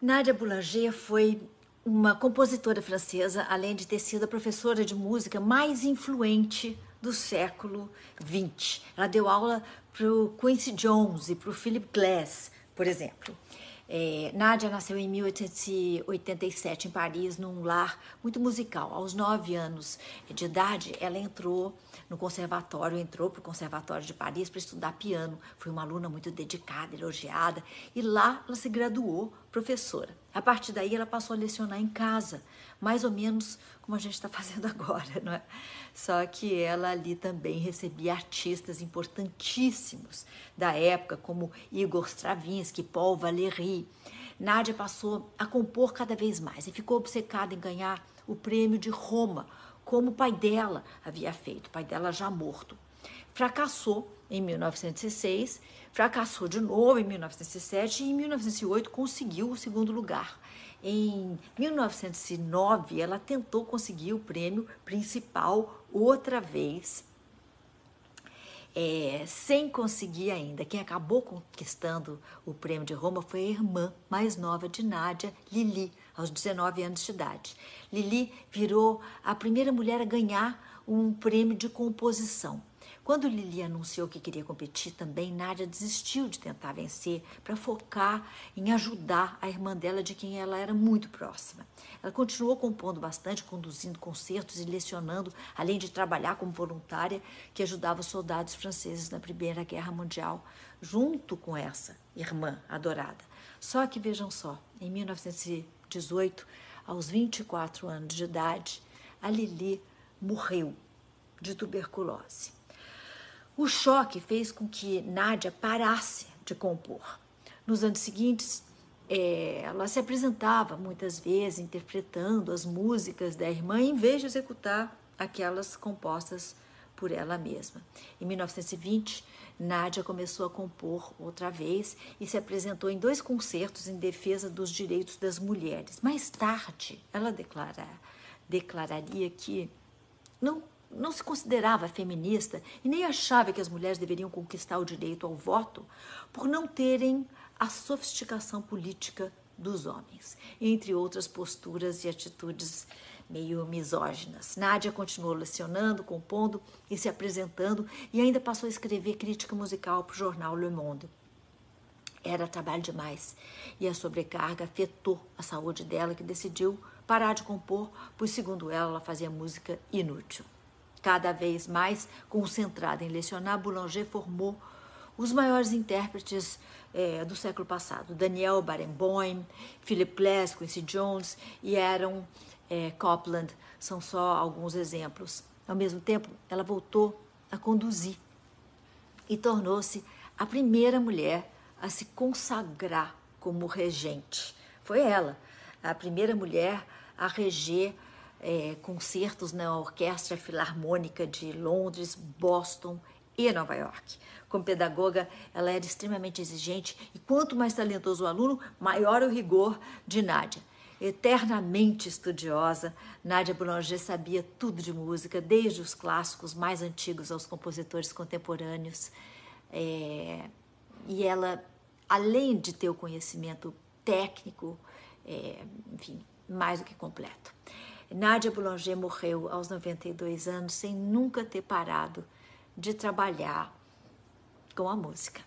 Nadia Boulanger foi uma compositora francesa, além de ter sido a professora de música mais influente do século XX. Ela deu aula para o Quincy Jones e para o Philip Glass, por exemplo. É, Nádia nasceu em 1887 em Paris, num lar muito musical. Aos nove anos de idade, ela entrou no conservatório, entrou para o Conservatório de Paris para estudar piano. Foi uma aluna muito dedicada, elogiada, e lá ela se graduou professora. A partir daí, ela passou a lecionar em casa, mais ou menos como a gente está fazendo agora, não é? Só que ela ali também recebia artistas importantíssimos da época, como Igor Stravinsky, Paul Valéry. Nádia passou a compor cada vez mais e ficou obcecada em ganhar o prêmio de Roma, como o pai dela havia feito, o pai dela já morto. Fracassou em 1906, fracassou de novo em 1907 e em 1908 conseguiu o segundo lugar. Em 1909, ela tentou conseguir o prêmio principal outra vez, é, sem conseguir ainda. Quem acabou conquistando o prêmio de Roma foi a irmã mais nova de Nádia, Lili, aos 19 anos de idade. Lili virou a primeira mulher a ganhar um prêmio de composição. Quando Lili anunciou que queria competir também, Nádia desistiu de tentar vencer para focar em ajudar a irmã dela, de quem ela era muito próxima. Ela continuou compondo bastante, conduzindo concertos e lecionando, além de trabalhar como voluntária que ajudava os soldados franceses na Primeira Guerra Mundial, junto com essa irmã adorada. Só que vejam só, em 1918, aos 24 anos de idade, a Lili morreu de tuberculose. O choque fez com que Nádia parasse de compor. Nos anos seguintes, é, ela se apresentava muitas vezes interpretando as músicas da irmã em vez de executar aquelas compostas por ela mesma. Em 1920, Nádia começou a compor outra vez e se apresentou em dois concertos em defesa dos direitos das mulheres. Mais tarde, ela declara, declararia que não não se considerava feminista e nem achava que as mulheres deveriam conquistar o direito ao voto por não terem a sofisticação política dos homens, entre outras posturas e atitudes meio misóginas. Nádia continuou lecionando, compondo e se apresentando e ainda passou a escrever crítica musical para o jornal Le Monde. Era trabalho demais e a sobrecarga afetou a saúde dela, que decidiu parar de compor, pois, segundo ela, ela fazia música inútil cada vez mais concentrada em lecionar, Boulanger formou os maiores intérpretes é, do século passado, Daniel Barenboim, Philip Glass, Quincy Jones e Aaron é, Copland, são só alguns exemplos. Ao mesmo tempo, ela voltou a conduzir e tornou-se a primeira mulher a se consagrar como regente. Foi ela, a primeira mulher a reger é, concertos na Orquestra Filarmônica de Londres, Boston e Nova York. Como pedagoga, ela era extremamente exigente e quanto mais talentoso o aluno, maior o rigor de Nádia. Eternamente estudiosa, Nádia Boulanger sabia tudo de música, desde os clássicos mais antigos aos compositores contemporâneos. É, e ela, além de ter o conhecimento técnico, é, enfim, mais do que completo. Nádia Boulanger morreu aos 92 anos sem nunca ter parado de trabalhar com a música.